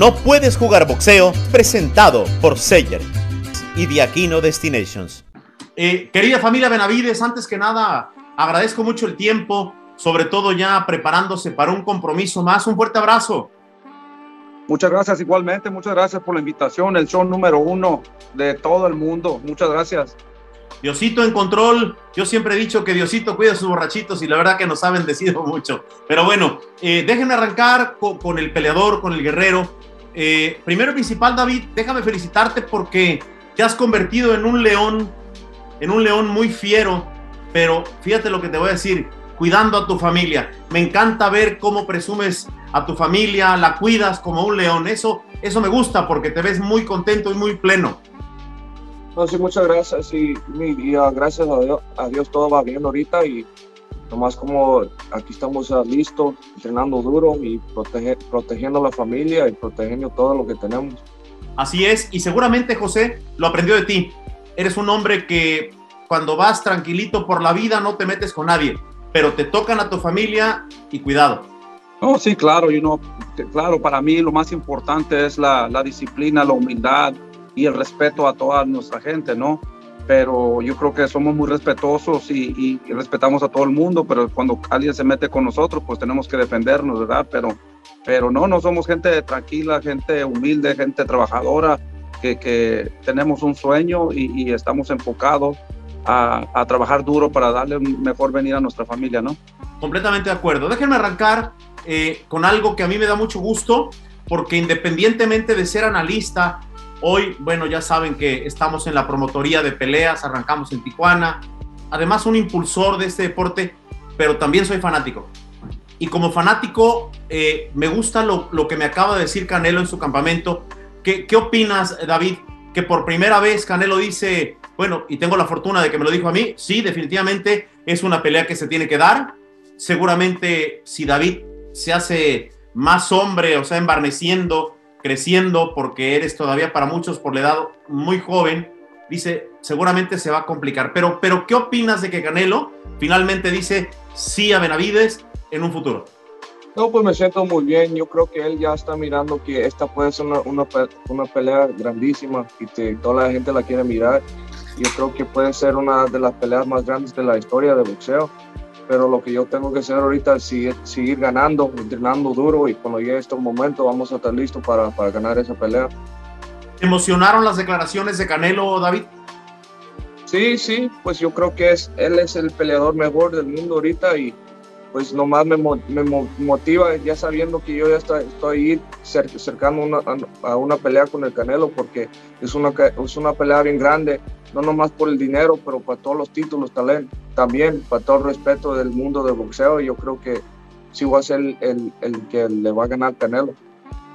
No puedes jugar boxeo, presentado por Seyer y Diaquino Destinations. Eh, querida familia Benavides, antes que nada, agradezco mucho el tiempo, sobre todo ya preparándose para un compromiso más. Un fuerte abrazo. Muchas gracias igualmente, muchas gracias por la invitación, el show número uno de todo el mundo. Muchas gracias. Diosito en control. Yo siempre he dicho que Diosito cuida a sus borrachitos y la verdad que nos ha bendecido mucho. Pero bueno, eh, déjenme arrancar con, el peleador, con el guerrero. Eh, primero y principal, David, déjame felicitarte porque te has convertido en un león, en un león muy fiero. Pero fíjate lo que te voy a decir, cuidando a tu familia. Me encanta ver cómo presumes a tu familia, la cuidas como un león. Eso, eso me gusta porque te ves muy contento y muy pleno. No, sí, muchas gracias. Y, gracias a Dios, a Dios, todo va bien ahorita y nomás como aquí estamos listos, entrenando duro y protegiendo a la familia y protegiendo todo lo que tenemos. Así es, y seguramente José lo aprendió de ti. Eres un hombre que cuando vas tranquilito por la vida no te metes con nadie, pero te tocan a tu familia y cuidado. No, sí, claro, you know, claro, para mí lo más importante es la, la disciplina, la humildad, y el respeto a toda nuestra gente, ¿no? Pero yo creo que somos muy respetuosos y, respetamos a todo el mundo, pero cuando alguien se mete con nosotros, pues tenemos que defendernos, ¿verdad? Pero, pero no, no somos gente tranquila, gente humilde, gente trabajadora, que, que tenemos un sueño y, estamos enfocados a, a, trabajar duro para darle un mejor venir a nuestra familia, ¿no? Completamente de acuerdo. Déjenme arrancar eh, con algo que a mí me da mucho gusto, porque independientemente de ser analista, Hoy, bueno, ya saben que estamos en la promotoría de peleas, arrancamos en Tijuana. Además, un impulsor de este deporte, pero también soy fanático. Y como fanático, eh, me gusta lo, que me acaba de decir Canelo en su campamento. ¿Qué, ¿Qué opinas, David? Que por primera vez Canelo dice, bueno, y tengo la fortuna de que me lo dijo a mí, sí, definitivamente es una pelea que se tiene que dar. Seguramente si David se hace más hombre, o sea, embarneciendo, creciendo porque eres todavía para muchos por la edad muy joven, dice, seguramente se va a complicar. Pero, pero ¿qué opinas de que Canelo finalmente dice sí a Benavides en un futuro? No, pues me siento muy bien. Yo creo que él ya está mirando que esta puede ser una, una, pelea grandísima y que toda la gente la quiere mirar. Yo creo que puede ser una de las peleas más grandes de la historia de boxeo pero lo que yo tengo que hacer ahorita es seguir, seguir ganando, entrenando duro y cuando llegue este momento vamos a estar listos para, para ganar esa pelea. ¿Emocionaron las declaraciones de Canelo, David? Sí, sí, pues yo creo que es, él es el peleador mejor del mundo ahorita y pues nomás me, me motiva ya sabiendo que yo ya estoy, estoy cercano una, a una pelea con el Canelo porque es una, es una pelea bien grande, no nomás por el dinero, pero para todos los títulos también, para todo el respeto del mundo del boxeo. Yo creo que sí va a ser el, el, que le va a ganar Canelo.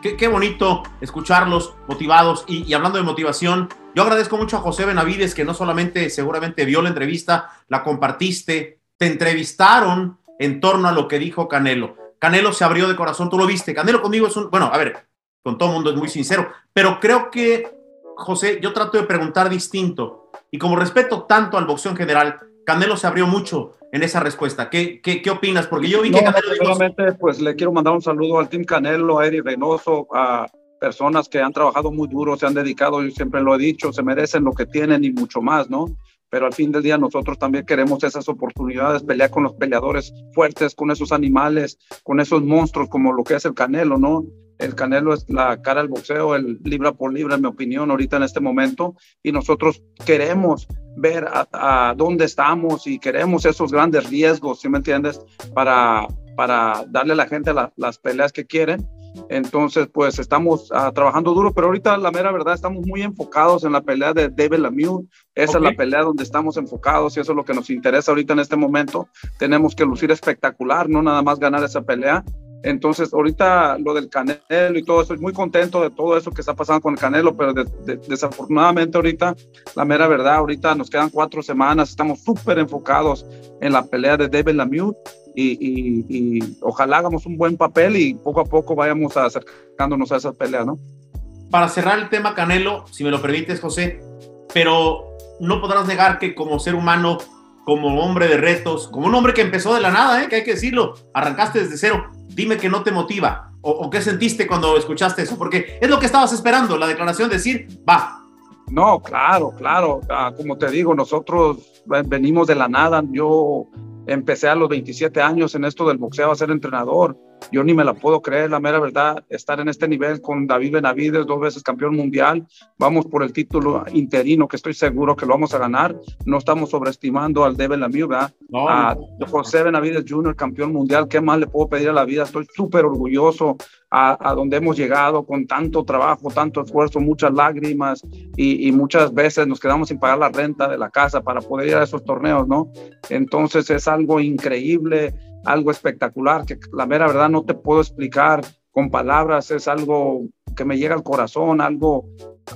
Qué, qué bonito escucharlos motivados y, y hablando de motivación, yo agradezco mucho a José Benavides que no solamente seguramente vio la entrevista, la compartiste, te entrevistaron en torno a lo que dijo Canelo. Canelo se abrió de corazón, tú lo viste. Canelo conmigo es un, bueno, a ver, con todo el mundo es muy sincero, pero creo que, José, yo trato de preguntar distinto. Y como respeto tanto al boxeo en general, Canelo se abrió mucho en esa respuesta. ¿Qué, qué, qué opinas? Porque yo vi que Canelo... Solamente, pues le quiero mandar un saludo al Team Canelo, a Eric Reynoso, a personas que han trabajado muy duro, se han dedicado, yo siempre lo he dicho, se merecen lo que tienen y mucho más, ¿no? Pero al fin del día nosotros también queremos esas oportunidades, pelear con los peleadores fuertes, con esos animales, con esos monstruos como lo que es el Canelo, ¿no? El Canelo es la cara del boxeo, el libra por libra, en mi opinión, ahorita en este momento, y nosotros queremos ver a, dónde estamos y queremos esos grandes riesgos, ¿sí me entiendes? Para, para darle a la gente las peleas que quieren entonces, pues estamos ah, trabajando duro, pero ahorita la mera verdad estamos muy enfocados en la pelea de David Lemieux. Esa es la pelea donde estamos enfocados y eso es lo que nos interesa ahorita en este momento. Tenemos que lucir espectacular, no nada más ganar esa pelea. Entonces, ahorita lo del Canelo y todo eso, muy contento de todo eso que está pasando con el Canelo, pero desafortunadamente ahorita, la mera verdad, ahorita nos quedan cuatro semanas, estamos súper enfocados en la pelea de David Lemieux y, ojalá hagamos un buen papel y poco a poco vayamos acercándonos a esa pelea, ¿no? Para cerrar el tema Canelo, si me lo permites, José, pero no podrás negar que como ser humano, como hombre de retos, como un hombre que empezó de la nada, ¿eh? que hay que decirlo, arrancaste desde cero, dime que no te motiva. ¿O, qué sentiste cuando escuchaste eso? Porque es lo que estabas esperando, la declaración de decir, va. No, claro, claro. Ah, como te digo, nosotros venimos de la nada. Yo empecé a los 27 años en esto del boxeo a ser entrenador. Yo ni me la puedo creer, la mera verdad, estar en este nivel con David Benavides, dos veces campeón mundial. Vamos por el título interino, que estoy seguro que lo vamos a ganar. No estamos sobreestimando al Devin Lemieux, ¿verdad? a José Benavides Jr., campeón mundial. ¿Qué más le puedo pedir a la vida? Estoy súper orgulloso a, donde hemos llegado con tanto trabajo, tanto esfuerzo, muchas lágrimas y, y muchas veces nos quedamos sin pagar la renta de la casa para poder ir a esos torneos, ¿no? Entonces es algo increíble algo espectacular que la mera verdad no te puedo explicar con palabras, es algo que me llega al corazón, algo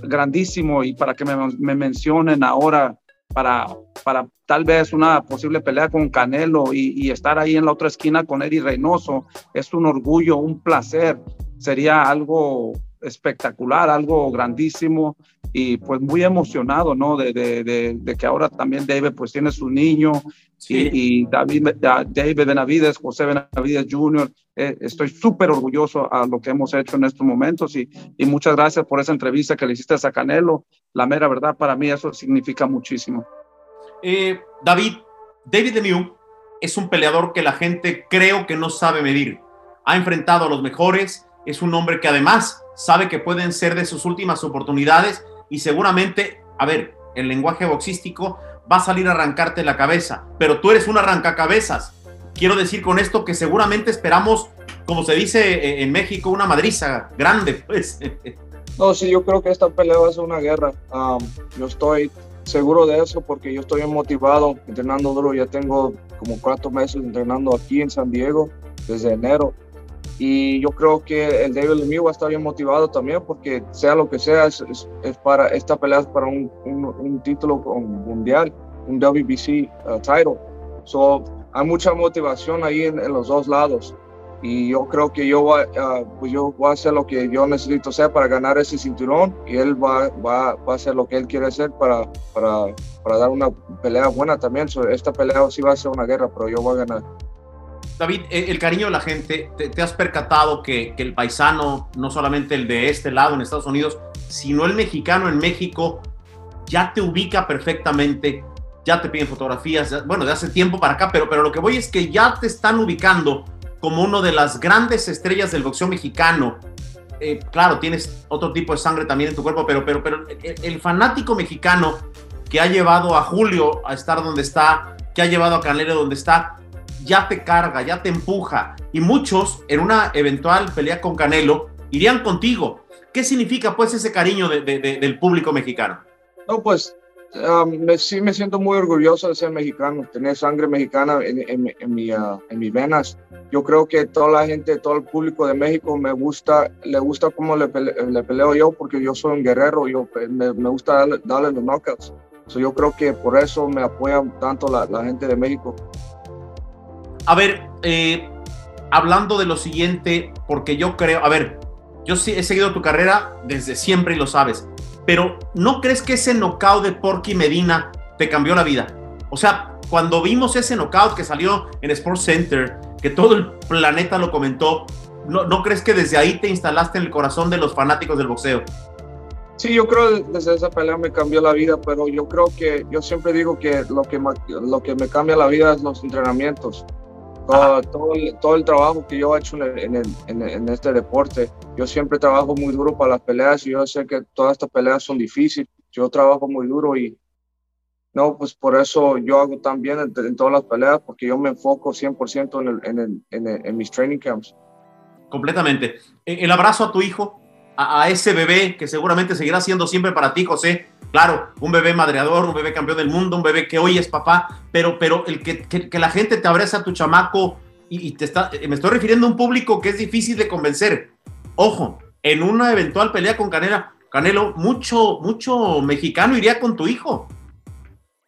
grandísimo y para que me, mencionen ahora para, para tal vez una posible pelea con Canelo y, estar ahí en la otra esquina con Eddie Reynoso, es un orgullo, un placer, sería algo espectacular, algo grandísimo y pues muy emocionado, ¿no? De, de, de, que ahora también David pues tiene su niño y, David, David Benavides, José Benavides Jr., eh, estoy súper orgulloso a lo que hemos hecho en estos momentos y, y muchas gracias por esa entrevista que le hiciste a Canelo. La mera verdad para mí eso significa muchísimo. Eh, David, David Lemieux es un peleador que la gente creo que no sabe medir. Ha enfrentado a los mejores, es un hombre que además sabe que pueden ser de sus últimas oportunidades y seguramente, a ver, el lenguaje boxístico va a salir a arrancarte la cabeza, pero tú eres un arrancacabezas. Quiero decir con esto que seguramente esperamos, como se dice eh, en México, una madriza grande, pues. No, sí, yo creo que esta pelea va a ser una guerra. yo estoy seguro de eso porque yo estoy motivado, entrenando duro. Ya tengo como cuatro meses entrenando aquí en San Diego desde enero. Y yo creo que el David Lemieux va a estar bien motivado también porque sea lo que sea, es, es, para, esta pelea es para un, un, título mundial, un WBC uh, title. So, hay mucha motivación ahí en, los dos lados. Y yo creo que yo, voy, uh, pues yo voy a hacer lo que yo necesito hacer para ganar ese cinturón y él va, va, va a hacer lo que él quiere hacer para, para, para dar una pelea buena también. esta pelea sí va a ser una guerra, pero yo voy a ganar. David, eh, el cariño de la gente, te, has percatado que, el paisano, no solamente el de este lado en Estados Unidos, sino el mexicano en México, ya te ubica perfectamente, ya te piden fotografías, bueno, de hace tiempo para acá, pero, pero lo que voy es que ya te están ubicando como uno de las grandes estrellas del boxeo mexicano. Eh, claro, tienes otro tipo de sangre también en tu cuerpo, pero, pero, pero el, el fanático mexicano que ha llevado a Julio a estar donde está, que ha llevado a Canelo donde está, ya te carga, ya te empuja. Y muchos en una eventual pelea con Canelo irían contigo. ¿Qué significa pues ese cariño del público mexicano? No, pues um, sí me siento muy orgulloso de ser mexicano, tener sangre mexicana en, en, mi, uh, en mis venas. Yo creo que toda la gente, todo el público de México me gusta, le gusta cómo le, peleo yo, porque yo soy un guerrero, yo, me, gusta darle, los knockouts. yo creo que por eso me apoyan tanto la gente de México. A ver, eh, hablando de lo siguiente, porque yo creo, a ver, yo sí he seguido tu carrera desde siempre y lo sabes, pero ¿no crees que ese knockout de Porky Medina te cambió la vida? O sea, cuando vimos ese knockout que salió en Sports Center, que todo el planeta lo comentó, ¿no, ¿no crees que desde ahí te instalaste en el corazón de los fanáticos del boxeo? Sí, yo creo que desde esa pelea me cambió la vida, pero yo creo que yo siempre digo que lo que, lo que me cambia la vida es los entrenamientos todo, todo, el, trabajo que yo he hecho en, en, este deporte. Yo siempre trabajo muy duro para las peleas y yo sé que todas estas peleas son difíciles. Yo trabajo muy duro y no, pues por eso yo hago tan bien en, todas las peleas porque yo me enfoco 100% en, en, mis training camps. Completamente. E, el abrazo a tu hijo, a, ese bebé que seguramente seguirá siendo siempre para ti, José Claro, un bebé madreador, un bebé campeón del mundo, un bebé que hoy es papá, pero, pero el que, que, la gente te abraza a tu chamaco y, te está, me estoy refiriendo a un público que es difícil de convencer. Ojo, en una eventual pelea con Canela, Canelo, mucho, mucho mexicano iría con tu hijo.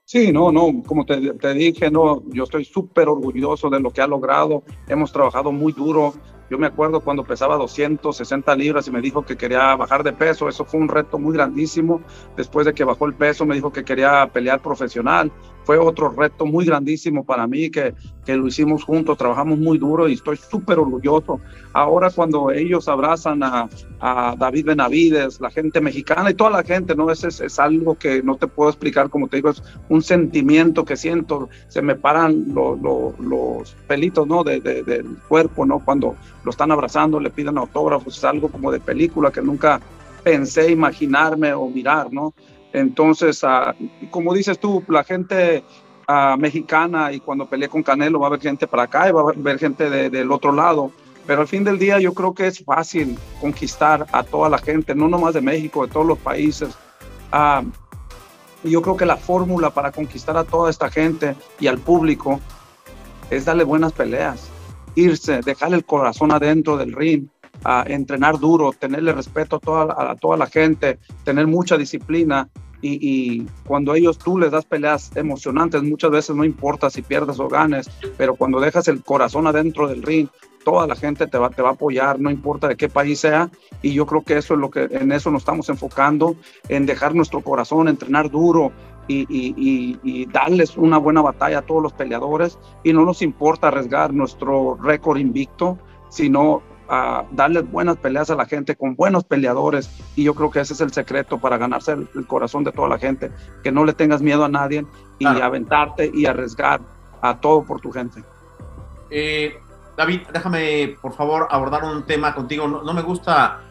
Sí, no, no, como te, te dije, no, yo estoy súper orgulloso de lo que ha logrado. Hemos trabajado muy duro. Yo me acuerdo cuando pesaba 260 libras y me dijo que quería bajar de peso. Eso fue un reto muy grandísimo. Después de que bajó el peso, me dijo que quería pelear profesional. Fue otro reto muy grandísimo para mí que, que lo hicimos juntos, trabajamos muy duro y estoy súper orgulloso. Ahora cuando ellos abrazan a, a, David Benavides, la gente mexicana y toda la gente, ¿no? Es, es, algo que no te puedo explicar, como te digo, es un sentimiento que siento, se me paran los pelitos, ¿no? De, del cuerpo, ¿no? Cuando lo están abrazando, le piden autógrafos, es algo como de película que nunca pensé imaginarme o mirar, ¿no? Entonces, uh, como dices tú, la gente uh, mexicana y cuando peleé con Canelo va a haber gente para acá y va a haber gente de, del otro lado. Pero al fin del día yo creo que es fácil conquistar a toda la gente, no nomás de México, de todos los países. Uh, yo creo que la fórmula para conquistar a toda esta gente y al público es darle buenas peleas, irse, dejarle el corazón adentro del ring, a entrenar duro, tenerle respeto a toda, a toda la gente, tener mucha disciplina. Y, y, cuando ellos tú les das peleas emocionantes, muchas veces no importa si pierdes o ganes, pero cuando dejas el corazón adentro del ring, toda la gente te va, te va a apoyar, no importa de qué país sea. Y yo creo que eso es lo que en eso nos estamos enfocando, en dejar nuestro corazón, entrenar duro, y, y, y, darles una buena batalla a todos los peleadores y no nos importa arriesgar nuestro récord invicto, sino a darles buenas peleas a la gente con buenos peleadores y yo creo que ese es el secreto para ganarse el, el corazón de toda la gente, que no le tengas miedo a nadie y claro. aventarte y arriesgar a todo por tu gente. Eh, David, déjame por favor abordar un tema contigo, no, no me gusta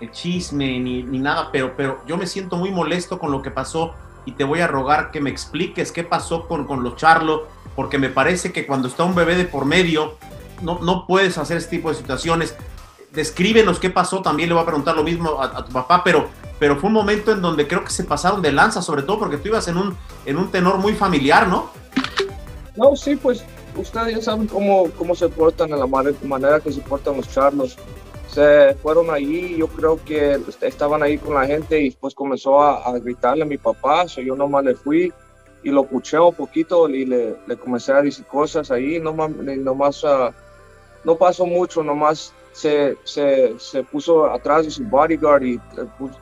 el chisme ni, ni nada, pero, pero yo me siento muy molesto con lo que pasó y te voy a rogar que me expliques qué pasó con, con los Charlo, porque me parece que cuando está un bebé de por medio, no, no puedes hacer este tipo de situaciones. Descríbenos qué pasó, también le voy a preguntar lo mismo a, tu papá, pero, pero fue un momento en donde creo que se pasaron de lanza, sobre todo porque tú ibas en un, en un tenor muy familiar, ¿no? No, sí, pues ustedes ya saben cómo, cómo se portan, en la manera que se portan los charlos. Se fueron ahí, yo creo que estaban ahí con la gente y pues comenzó a, gritarle a mi papá, so yo nomás le fui y lo puché un poquito y le, le, comencé a decir cosas ahí, nomás, nomás uh, no pasó mucho, nomás se, se, se, puso atrás de su bodyguard y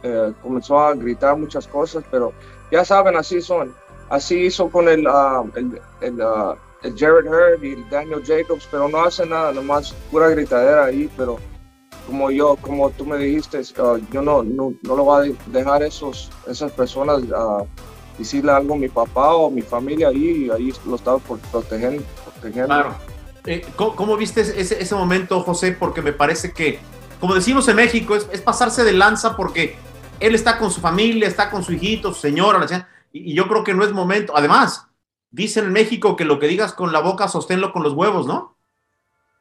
eh, comenzó a gritar muchas cosas, pero ya saben, así son. Así hizo con el, uh, el, el, uh, el, Jared Hurd y el Daniel Jacobs, pero no hace nada, nomás pura gritadera ahí, pero como yo, como tú me dijiste, yo no, no, no lo voy a dejar esos, esas personas decirle algo a mi papá o a mi familia ahí, y ahí lo estaba protegiendo. protegiendo. Claro. Eh, ¿cómo, ¿cómo, viste ese, momento, José? Porque me parece que, como decimos en México, es, es, pasarse de lanza porque él está con su familia, está con su hijito, su señora, y, y, yo creo que no es momento. Además, dicen en México que lo que digas con la boca, sosténlo con los huevos, ¿no?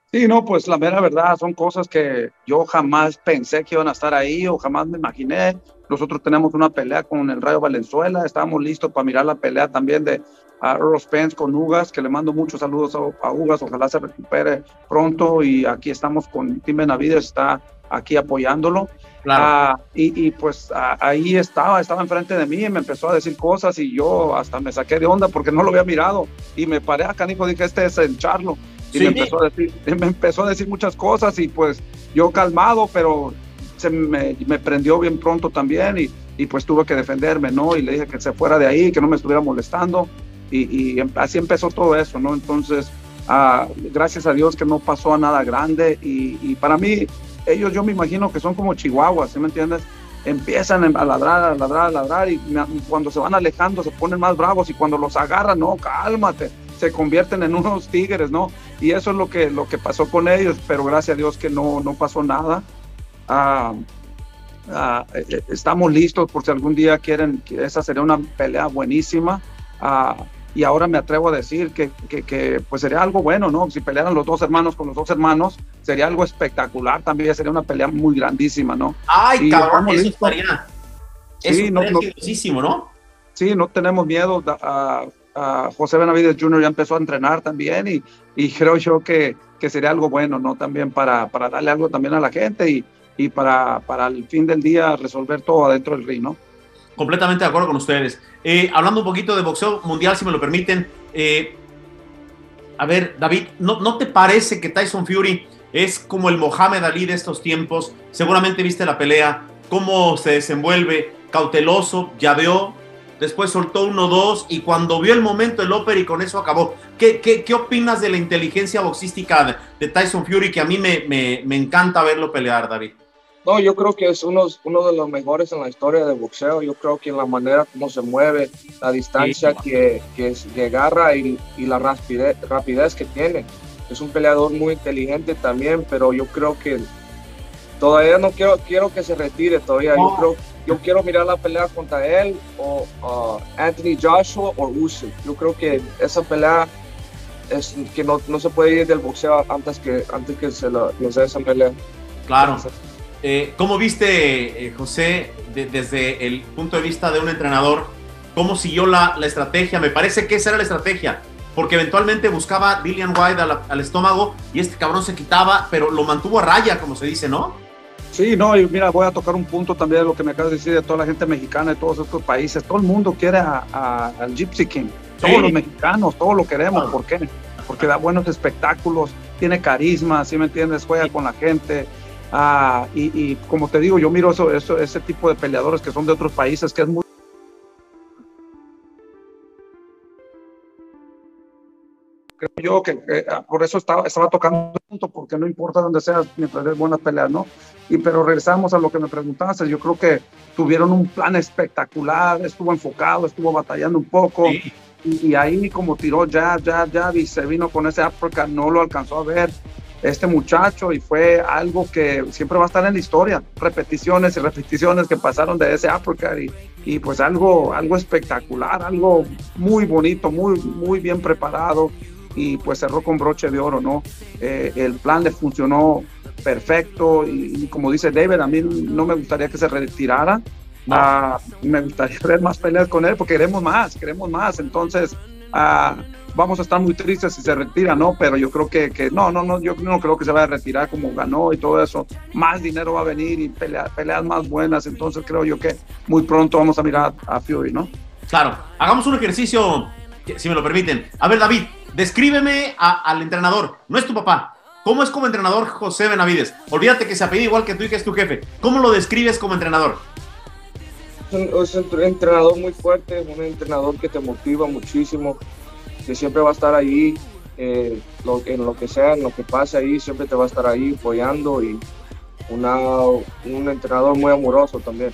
Sí, no, pues la mera verdad son cosas que yo jamás pensé que iban a estar ahí o jamás me imaginé. Nosotros tenemos una pelea con el Rayo Valenzuela, estábamos listos para mirar la pelea también de a Earl Spence con Ugas, que le mando muchos saludos a, a, Ugas, ojalá se recupere pronto y aquí estamos con Tim Benavides, está aquí apoyándolo. Claro. Uh, y, y, pues uh, ahí estaba, estaba enfrente de mí y me empezó a decir cosas y yo hasta me saqué de onda porque no lo había mirado y me paré acá, dijo, dije, este es el Charlo. Y sí. me, empezó a decir, me empezó a decir muchas cosas y pues yo calmado, pero se me, me prendió bien pronto también y, y, pues tuve que defenderme, ¿no? Y le dije que se fuera de ahí, que no me estuviera molestando y, y así empezó todo eso, ¿no? Entonces, uh, gracias a Dios que no pasó a nada grande y, y, para mí, ellos yo me imagino que son como chihuahuas, ¿sí me entiendes? Empiezan a ladrar, a ladrar, a ladrar y cuando se van alejando se ponen más bravos y cuando los agarran, no, cálmate, se convierten en unos tigres, ¿no? Y eso es lo que, lo que pasó con ellos, pero gracias a Dios que no, no pasó nada. Uh, uh, estamos listos por si algún día quieren, esa sería una pelea buenísima. Uh, y ahora me atrevo a decir que, que, que, pues sería algo bueno, ¿no? Si pelearan los dos hermanos con los dos hermanos, sería algo espectacular también, sería una pelea muy grandísima, ¿no? Ay, y cabrón, eso estaría. Eso sí, no, no, ¿no? Sí, no tenemos miedo. Uh, uh, José Benavides Jr. ya empezó a entrenar también y, y creo yo que, que, sería algo bueno, ¿no? También para, para darle algo también a la gente y, y para, para el fin del día resolver todo adentro del ring, ¿no? Completamente de acuerdo con ustedes. Eh, hablando un poquito de boxeo mundial, si me lo permiten. Eh, a ver, David, ¿no, ¿no te parece que Tyson Fury es como el Mohamed Ali de estos tiempos? Seguramente viste la pelea, cómo se desenvuelve, cauteloso, llaveó, después soltó uno, dos, y cuando vio el momento el upper y con eso acabó. ¿Qué, qué, qué opinas de la inteligencia boxística de, Tyson Fury, que a mí me, me, me, encanta verlo pelear, David? No, yo creo que es uno, uno de los mejores en la historia de boxeo. Yo creo que en la manera como se mueve, la distancia que, que, que, agarra y, y la rapidez, rapidez que tiene. Es un peleador muy inteligente también, pero yo creo que todavía no quiero, quiero que se retire todavía. Yo creo yo quiero mirar la pelea contra él o uh, Anthony Joshua o Usyk. Yo creo que esa pelea es que no, no, se puede ir del boxeo antes que antes que se lo, nos dé esa pelea. Claro. Eh, ¿Cómo viste, eh, José, desde el punto de vista de un entrenador, cómo siguió la, la, estrategia? Me parece que esa era la estrategia, porque eventualmente buscaba Dillian White al, al estómago y este cabrón se quitaba, pero lo mantuvo a raya, como se dice, ¿no? Sí, no, y mira, voy a tocar un punto también de lo que me acabas de decir de toda la gente mexicana de todos estos países. Todo el mundo quiere al Gypsy King. Todos los mexicanos, todos lo queremos. ¿Por qué? Porque da buenos espectáculos, tiene carisma, ¿sí me entiendes? Juega con la gente. Ah, y, y, como te digo, yo miro eso, eso, ese tipo de peleadores que son de otros países, que es muy creo yo que ah, por eso estaba, estaba tocando punto, porque no importa dónde sea mientras es buenas peleas, ¿no? Y pero regresamos a lo que me preguntaste, yo creo que tuvieron un plan espectacular, estuvo enfocado, estuvo batallando un poco, y, y, ahí como tiró ya, ya, ya, y se vino con ese Africa, no lo alcanzó a ver este muchacho y fue algo que siempre va a estar en la historia, repeticiones y repeticiones que pasaron de ese Africa y, y pues algo, algo espectacular, algo muy bonito, muy, muy bien preparado y pues cerró con broche de oro, ¿no? Eh, el plan le funcionó perfecto y, como dice David, a mí no me gustaría que se retirara. Ah, me gustaría ver más peleas con él porque queremos más, queremos más. Entonces, ah, vamos a estar muy tristes si se retira, ¿no? Pero yo creo que, que, no, no, no, yo no creo que se vaya a retirar como ganó y todo eso. Más dinero va a venir y pelea, peleas más buenas. Entonces, creo yo que muy pronto vamos a mirar a Fury, ¿no? Claro, hagamos un ejercicio, si me lo permiten. A ver, David, descríbeme al entrenador, no es tu papá. ¿Cómo es como entrenador José Benavides? Olvídate que se apellida igual que tú y que es tu jefe. ¿Cómo lo describes como entrenador? Es un, entrenador muy fuerte, un entrenador que te motiva muchísimo, que siempre va a estar ahí, eh, en lo que sea, en lo que pase ahí, siempre te va a estar ahí apoyando y una, un entrenador muy amoroso también.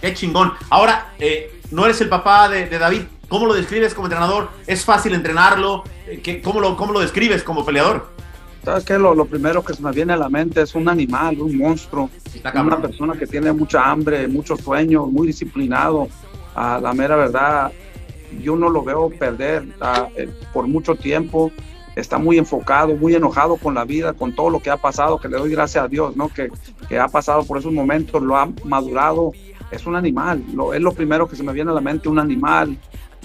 Qué chingón. Ahora, eh, no eres el papá de, de David, ¿Cómo lo describes como entrenador? ¿Es fácil entrenarlo? ¿Qué, cómo, lo, ¿Cómo lo describes como peleador? ¿Sabes qué? Lo, lo, primero que se me viene a la mente es un animal, un monstruo. Una persona que tiene mucha hambre, muchos sueños, muy disciplinado. A la mera verdad, yo no lo veo perder eh, por mucho tiempo. Está muy enfocado, muy enojado con la vida, con todo lo que ha pasado, que le doy gracias a Dios, ¿no? Que, que ha pasado por esos momentos, lo ha madurado. Es un animal, lo, es lo primero que se me viene a la mente, un animal,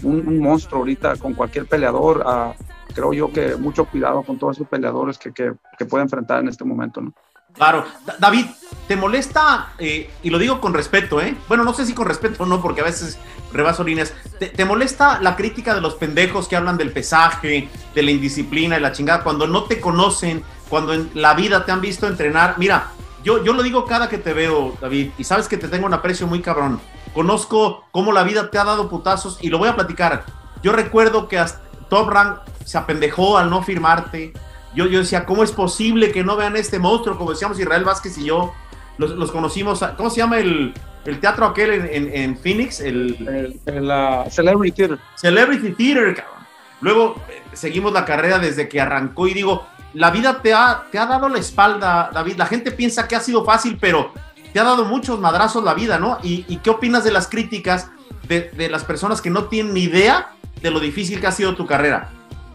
un, monstruo ahorita con cualquier peleador. Uh, creo yo que mucho cuidado con todos esos peleadores que, que, que puede enfrentar en este momento, ¿no? Claro. David, ¿te molesta, eh, y lo digo con respeto, eh? Bueno, no sé si con respeto o no, porque a veces rebaso líneas. ¿Te, ¿Te, molesta la crítica de los pendejos que hablan del pesaje, de la indisciplina y la chingada, cuando no te conocen, cuando en la vida te han visto entrenar? Mira, yo, yo lo digo cada que te veo, David, y sabes que te tengo un aprecio muy cabrón conozco cómo la vida te ha dado putazos y lo voy a platicar. Yo recuerdo que hasta Top Rank se apendejó al no firmarte. Yo, yo decía, ¿cómo es posible que no vean este monstruo? Como decíamos Israel Vázquez y yo, los, los conocimos. ¿Cómo se llama el, el teatro aquel en, en, en Phoenix? El, el, uh, Celebrity Theater. Celebrity Theater, cabrón. Luego eh, seguimos la carrera desde que arrancó y digo, la vida te ha, te ha dado la espalda, David. La gente piensa que ha sido fácil, pero te ha dado muchos madrazos la vida, ¿no? ¿Y, qué opinas de las críticas de, de, las personas que no tienen ni idea de lo difícil que ha sido tu carrera?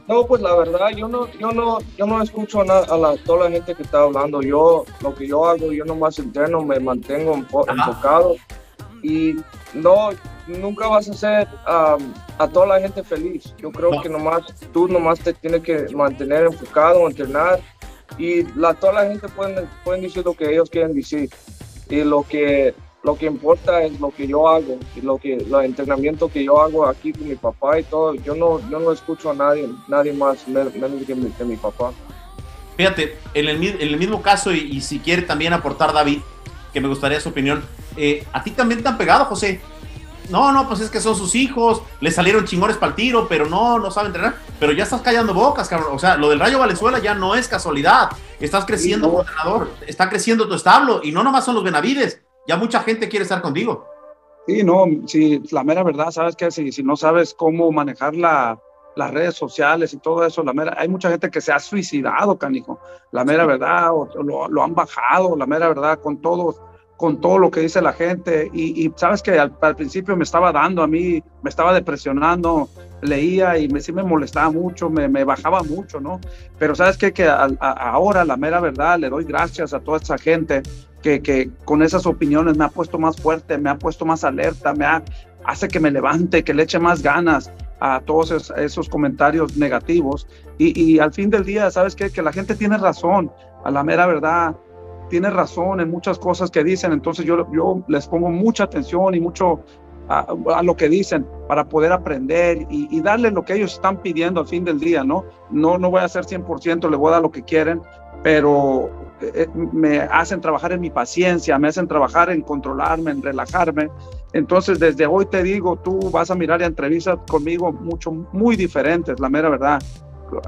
No, pues la verdad, yo no, yo no, yo no escucho a, a la, toda la gente que está hablando. Yo, lo que yo hago, yo nomás entreno, me mantengo enfocado y no, nunca vas a hacer um, a toda la gente feliz. Yo creo no. que nomás, tú nomás te tienes que mantener enfocado, entrenar y la, toda la gente pueden, pueden decir lo que ellos quieren decir y lo que lo que importa es lo que yo hago y lo que el entrenamiento que yo hago aquí con mi papá y todo yo no yo no escucho a nadie nadie más menos que mi, que mi papá fíjate en el, en el mismo caso y, y, si quiere también aportar David que me gustaría su opinión eh, a ti también te han pegado José no, no, pues es que son sus hijos, le salieron chingones para el tiro, pero no, no sabe entrenar. Pero ya estás callando bocas, cabrón. O sea, lo del Rayo Valenzuela ya no es casualidad. Estás creciendo como entrenador, está creciendo tu establo y no nomás son los Benavides, ya mucha gente quiere estar contigo. Sí, no, sí, la mera verdad, sabes que si, si no sabes cómo manejar la, las redes sociales y todo eso, la mera, hay mucha gente que se ha suicidado, canijo, la mera verdad, o, lo, lo, han bajado, la mera verdad, con todo, con todo lo que dice la gente, y, y sabes que al, al, principio me estaba dando a mí, me estaba depresionando, leía y me, sí me molestaba mucho, me, me bajaba mucho, ¿no? Pero sabes qué? que a, ahora, la mera verdad, le doy gracias a toda esa gente que, que, con esas opiniones me ha puesto más fuerte, me ha puesto más alerta, me ha, hace que me levante, que le eche más ganas a todos esos, esos comentarios negativos. Y, y, al fin del día, ¿sabes qué? Que la gente tiene razón, a la mera verdad, tiene razón en muchas cosas que dicen. Entonces yo, yo les pongo mucha atención y mucho a, a lo que dicen para poder aprender y, y, darle lo que ellos están pidiendo al fin del día, ¿no? No, no voy a hacer 100%, le voy a dar lo que quieren, pero me hacen trabajar en mi paciencia, me hacen trabajar en controlarme, en relajarme. Entonces, desde hoy te digo, tú vas a mirar entrevistas conmigo mucho, muy diferentes, la mera verdad.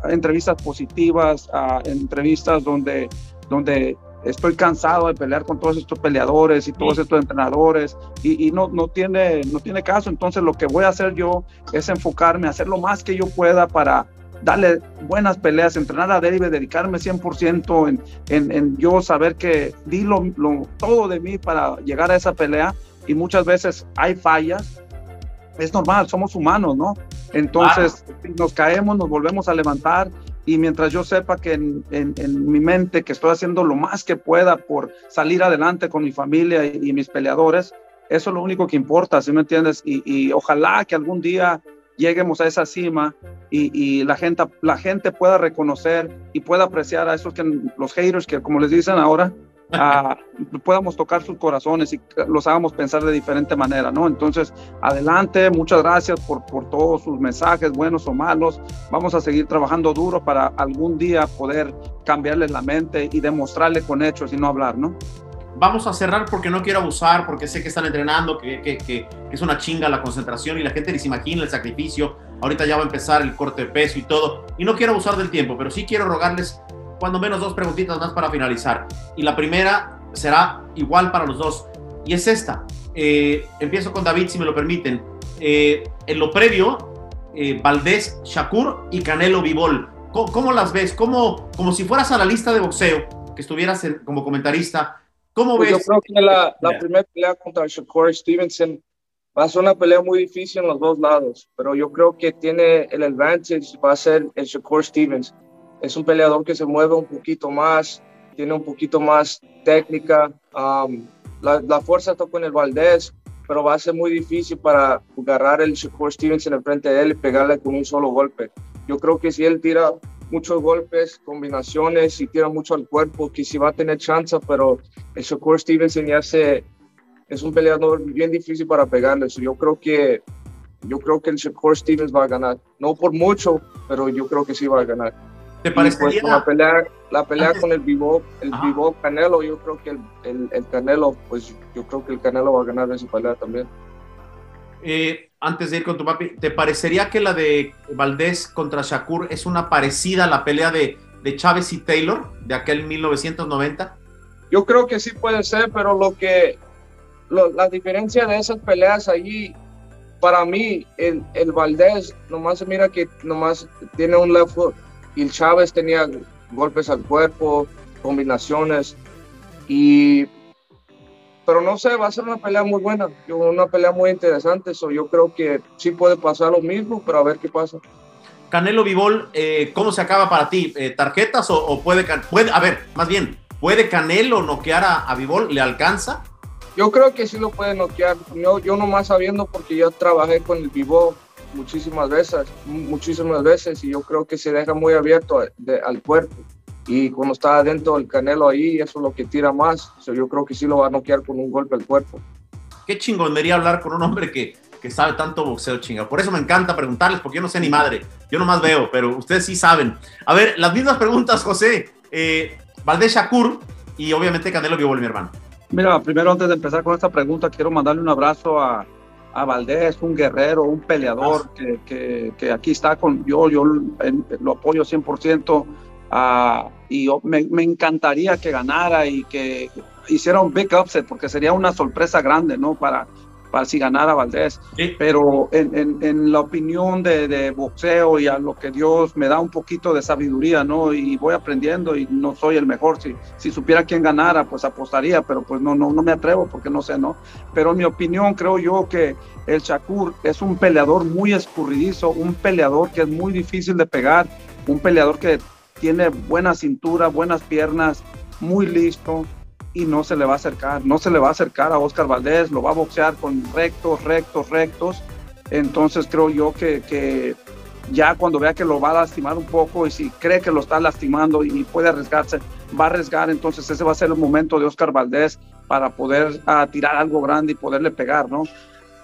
Entrevistas positivas, uh, entrevistas donde, donde estoy cansado de pelear con todos estos peleadores y todos estos entrenadores y, y, no, no, tiene, no tiene caso. Entonces, lo que voy a hacer yo es enfocarme, hacer lo más que yo pueda para darle buenas peleas, entrenar a David, dedicarme 100% en, en, en, yo saber que di lo, lo, todo de mí para llegar a esa pelea y muchas veces hay fallas. Es normal, somos humanos, ¿no? Entonces claro. nos caemos, nos volvemos a levantar y mientras yo sepa que en, en, en, mi mente que estoy haciendo lo más que pueda por salir adelante con mi familia y, y mis peleadores, eso es lo único que importa, ¿sí me entiendes? Y, y ojalá que algún día lleguemos a esa cima y, y, la, gente, la gente pueda reconocer y pueda apreciar a esos que los haters que como les dicen ahora, uh, podamos tocar sus corazones y los hagamos pensar de diferente manera, ¿no? Entonces, adelante, muchas gracias por, por todos sus mensajes, buenos o malos. Vamos a seguir trabajando duro para algún día poder cambiarles la mente y demostrarle con hechos y no hablar, ¿no? Vamos a cerrar porque no quiero abusar, porque sé que están entrenando, que, que, que, es una chinga la concentración y la gente se imagina el sacrificio. Ahorita ya va a empezar el corte de peso y todo. Y no quiero abusar del tiempo, pero sí quiero rogarles cuando menos dos preguntitas más para finalizar. Y la primera será igual para los dos. Y es esta. Eh, empiezo con David, si me lo permiten. Eh, en lo previo, eh, Valdés, Shakur y Canelo Vivol. ¿Cómo, ¿Cómo, las ves? ¿Cómo, como si fueras a la lista de boxeo, que estuvieras en, como comentarista ¿Cómo pues ves? Yo creo que la, la primera pelea contra Shakur Stevenson va a ser una pelea muy difícil en los dos lados, pero yo creo que tiene el advantage, va a ser el Shakur Stevens. Es un peleador que se mueve un poquito más, tiene un poquito más técnica. Um, la, la, fuerza está con el Valdés, pero va a ser muy difícil para agarrar el Shakur Stevens en el frente de él y pegarle con un solo golpe. Yo creo que si él tira muchos golpes, combinaciones y tira mucho al cuerpo, que sí va a tener chance, pero el Shakur Stevenson ya se, es un peleador bien difícil para pegarle. So yo creo que yo creo que el Shakur Stevens va a ganar. No por mucho, pero yo creo que sí va a ganar. ¿Te parecería? Pues, la pelea, la pelea Antes... con el Vivo, el Vivo Canelo, yo creo que el, el, el, Canelo, pues yo creo que el Canelo va a ganar esa pelea también. Eh, antes de ir con tu papi, ¿te parecería que la de Valdés contra Shakur es una parecida a la pelea de, de Chávez y Taylor de aquel 1990? Yo creo que sí puede ser, pero lo que lo, la diferencia de esas peleas allí, para mí, el, el Valdés nomás se mira que nomás tiene un left foot y el Chávez tenía golpes al cuerpo, combinaciones y pero no sé, va a ser una pelea muy buena, una pelea muy interesante. So yo creo que sí puede pasar lo mismo, pero a ver qué pasa. Canelo Vivol, eh, ¿cómo se acaba para ti? Eh, ¿Tarjetas o, o, puede, puede, a ver, más bien, ¿puede Canelo noquear a, a Vivol? ¿Le alcanza? Yo creo que sí lo puede noquear. Yo, yo nomás sabiendo porque yo trabajé con el Vivol muchísimas veces, muchísimas veces, y yo creo que se deja muy abierto de, al cuerpo y cuando está adentro el Canelo ahí, eso es lo que tira más. O sea, yo creo que sí lo va a noquear con un golpe al cuerpo. Qué chingonería hablar con un hombre que, que sabe tanto boxeo, chinga. Por eso me encanta preguntarles, porque yo no sé ni madre. Yo nomás veo, pero ustedes sí saben. A ver, las mismas preguntas, José. Eh, Valdés Shakur y obviamente Canelo Bivol, mi hermano. Mira, primero antes de empezar con esta pregunta, quiero mandarle un abrazo a, a Valdés, un guerrero, un peleador que, que, aquí está con yo, yo lo apoyo 100%. Uh, y me, me, encantaría que ganara y que hiciera un big upset porque sería una sorpresa grande, ¿no? Para, para si ganara Valdés. Pero en, en, la opinión de, de, boxeo y a lo que Dios me da un poquito de sabiduría, ¿no? Y voy aprendiendo y no soy el mejor. Si, si supiera quién ganara, pues apostaría, pero pues no, no, no me atrevo porque no sé, ¿no? Pero en mi opinión creo yo que el Shakur es un peleador muy escurridizo, un peleador que es muy difícil de pegar, un peleador que tiene buena cintura, buenas piernas, muy listo, y no se le va a acercar, no se le va a acercar a Oscar Valdés, lo va a boxear con rectos, rectos, rectos. Entonces creo yo que, que ya cuando vea que lo va a lastimar un poco y si cree que lo está lastimando y puede arriesgarse, va a arriesgar, entonces ese va a ser el momento de Oscar Valdés para poder uh, tirar algo grande y poderle pegar, ¿no?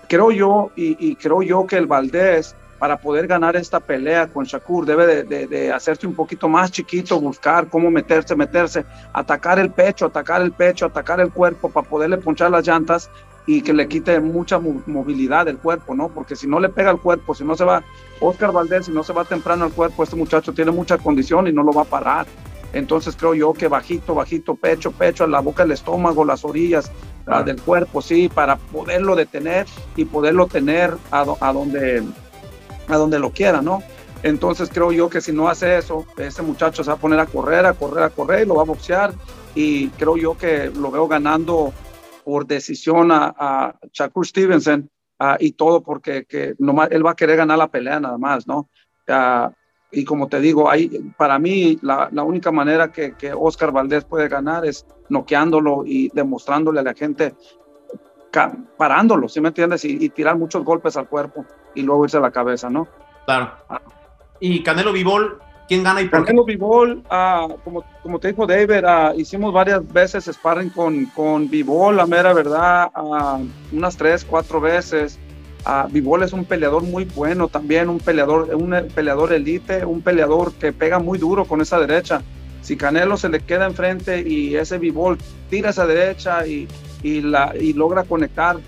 Creo yo, y, y creo yo que el Valdés para poder ganar esta pelea con Shakur debe de, hacerse un poquito más chiquito, buscar cómo meterse, meterse, atacar el pecho, atacar el pecho, atacar el cuerpo para poderle ponchar las llantas y que le quite mucha movilidad del cuerpo, ¿no? Porque si no le pega al cuerpo, si no se va Oscar Valdés, si no se va temprano al cuerpo, este muchacho tiene mucha condición y no lo va a parar. Entonces creo yo que bajito, bajito, pecho, pecho, la boca, el estómago, las orillas del cuerpo, sí, para poderlo detener y poderlo tener a, a donde a donde lo quiera, ¿no? Entonces creo yo que si no hace eso, ese muchacho se va a poner a correr, a correr, a correr, y lo va a boxear y creo yo que lo veo ganando por decisión a, a Shakur Stevenson ah, y todo porque que nomás, él va a querer ganar la pelea nada más, ¿no? Ah, y como te digo, ahí, para mí la, la única manera que, que, Oscar Valdés puede ganar es noqueándolo y demostrándole a la gente parándolo, ¿sí me entiendes? Y, tirar muchos golpes al cuerpo y luego irse a la cabeza, ¿no? Claro. Y Canelo Vivol, ¿quién gana y por Canelo Vivol, uh, como, como te dijo David, uh, hicimos varias veces sparring con, con Vivol, la mera verdad, uh, unas tres, cuatro veces. Vivol es un peleador muy bueno también, un peleador, un peleador elite, un peleador que pega muy duro con esa derecha. Si Canelo se le queda enfrente y ese Vivol tira esa derecha y y, la, y logra conectar,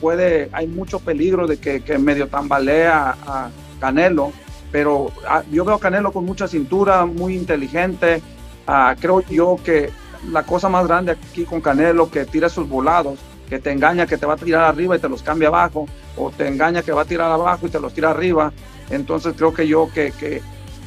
puede, hay mucho peligro de que, que medio tambalea a Canelo, pero ah, yo veo Canelo con mucha cintura, muy inteligente. Ah, creo yo que la cosa más grande aquí con Canelo, que tira sus volados, que te engaña que te va a tirar arriba y te los cambia abajo, o te engaña que va a tirar abajo y te los tira arriba. Entonces creo que yo que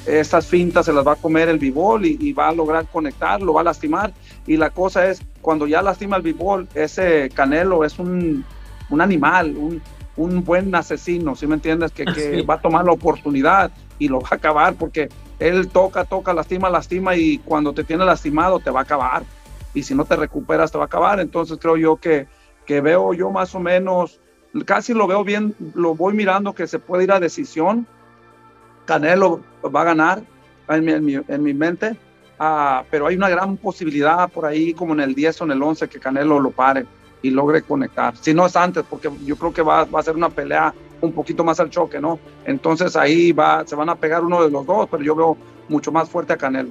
estas fintas se las va a comer el bibol y, y, va a lograr conectar, lo va a lastimar. Y la cosa es cuando ya lastima el b ese Canelo es un, un animal, un, un, buen asesino, ¿sí me entiendes? Que, que va a tomar la oportunidad y lo va a acabar porque él toca, toca, lastima, lastima y cuando te tiene lastimado te va a acabar. Y si no te recuperas te va a acabar. Entonces creo yo que, que veo yo más o menos, casi lo veo bien, lo voy mirando que se puede ir a decisión. Canelo va a ganar en mi, en mi, en mi mente Ah, pero hay una gran posibilidad por ahí, como en el 10 o en el 11, que Canelo lo pare y logre conectar. Si no es antes, porque yo creo que va, a ser una pelea un poquito más al choque, ¿no? Entonces ahí se van a pegar uno de los dos, pero yo veo mucho más fuerte a Canelo.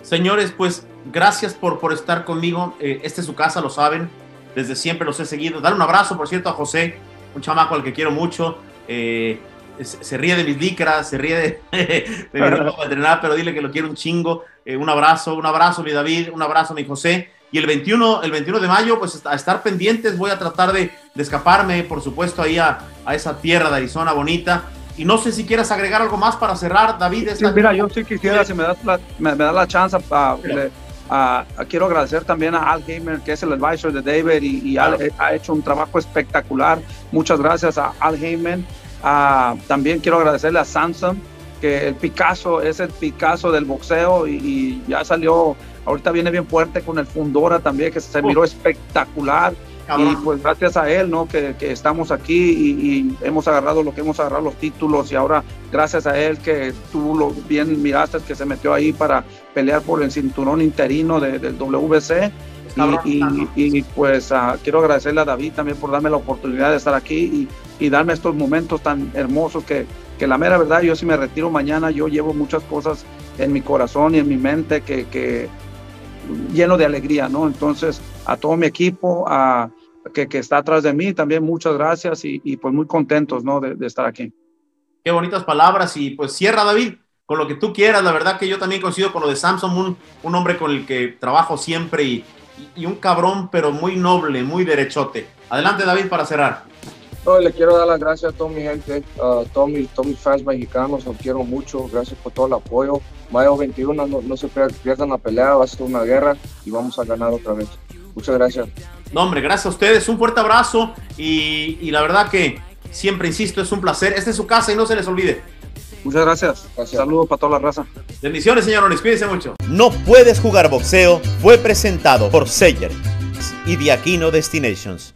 Señores, pues gracias por, estar conmigo. Este es su casa, lo saben. Desde siempre los he seguido. Dar un abrazo, por cierto, a José, un chamaco al que quiero mucho. Eh, se ríe de mis licras, se ríe de, de mi ropa entrenar, pero dile que lo quiero un chingo. Eh, un abrazo, un abrazo, mi David, un abrazo, mi José. Y el 21, el 21 de mayo, pues a estar pendientes, voy a tratar de, de escaparme, por supuesto, ahí a, a, esa tierra de Arizona bonita. Y no sé si quieras agregar algo más para cerrar, David. Sí, mira, yo sí quisiera, si me das la, me, me da la chance, uh, le, uh, quiero agradecer también a Al Heyman, que es el advisor de David y, y Al, ha hecho un trabajo espectacular. Muchas gracias a Al Heyman. Uh, también quiero agradecerle a Samsung, que el Picasso es el Picasso del boxeo y, y, ya salió, ahorita viene bien fuerte con el Fundora también, que se miró espectacular. Y pues gracias a él, ¿no? Que, que estamos aquí y, y, hemos agarrado lo que hemos agarrado, los títulos, y ahora gracias a él que tú lo bien miraste, que se metió ahí para pelear por el cinturón interino de, del WBC. Y, y, pues uh, quiero agradecerle a David también por darme la oportunidad de estar aquí y, darme estos momentos tan hermosos que, que la mera verdad, yo si me retiro mañana, yo llevo muchas cosas en mi corazón y en mi mente que, que lleno de alegría, ¿no? Entonces, a todo mi equipo, a, que, que, está atrás de mí. También muchas gracias y, y pues muy contentos ¿no? de, de, estar aquí. Qué bonitas palabras y pues cierra David con lo que tú quieras. La verdad que yo también coincido con lo de Samson, un, un hombre con el que trabajo siempre y, y, un cabrón pero muy noble, muy derechote. Adelante David para cerrar. No, le quiero dar las gracias a toda mi gente, a todos mis, todos mis fans mexicanos, los quiero mucho, gracias por todo el apoyo. Mayo 21, no, no se pierdan la pelea, va a ser una guerra y vamos a ganar otra vez. Muchas gracias. No, hombre, gracias a ustedes, un fuerte abrazo y, y la verdad que siempre insisto, es un placer. Esta es su casa y no se les olvide. Muchas gracias. gracias. Saludos para toda la raza. Bendiciones, señores. Cuídense mucho. No puedes jugar boxeo fue presentado por Seller y Diaquino Destinations.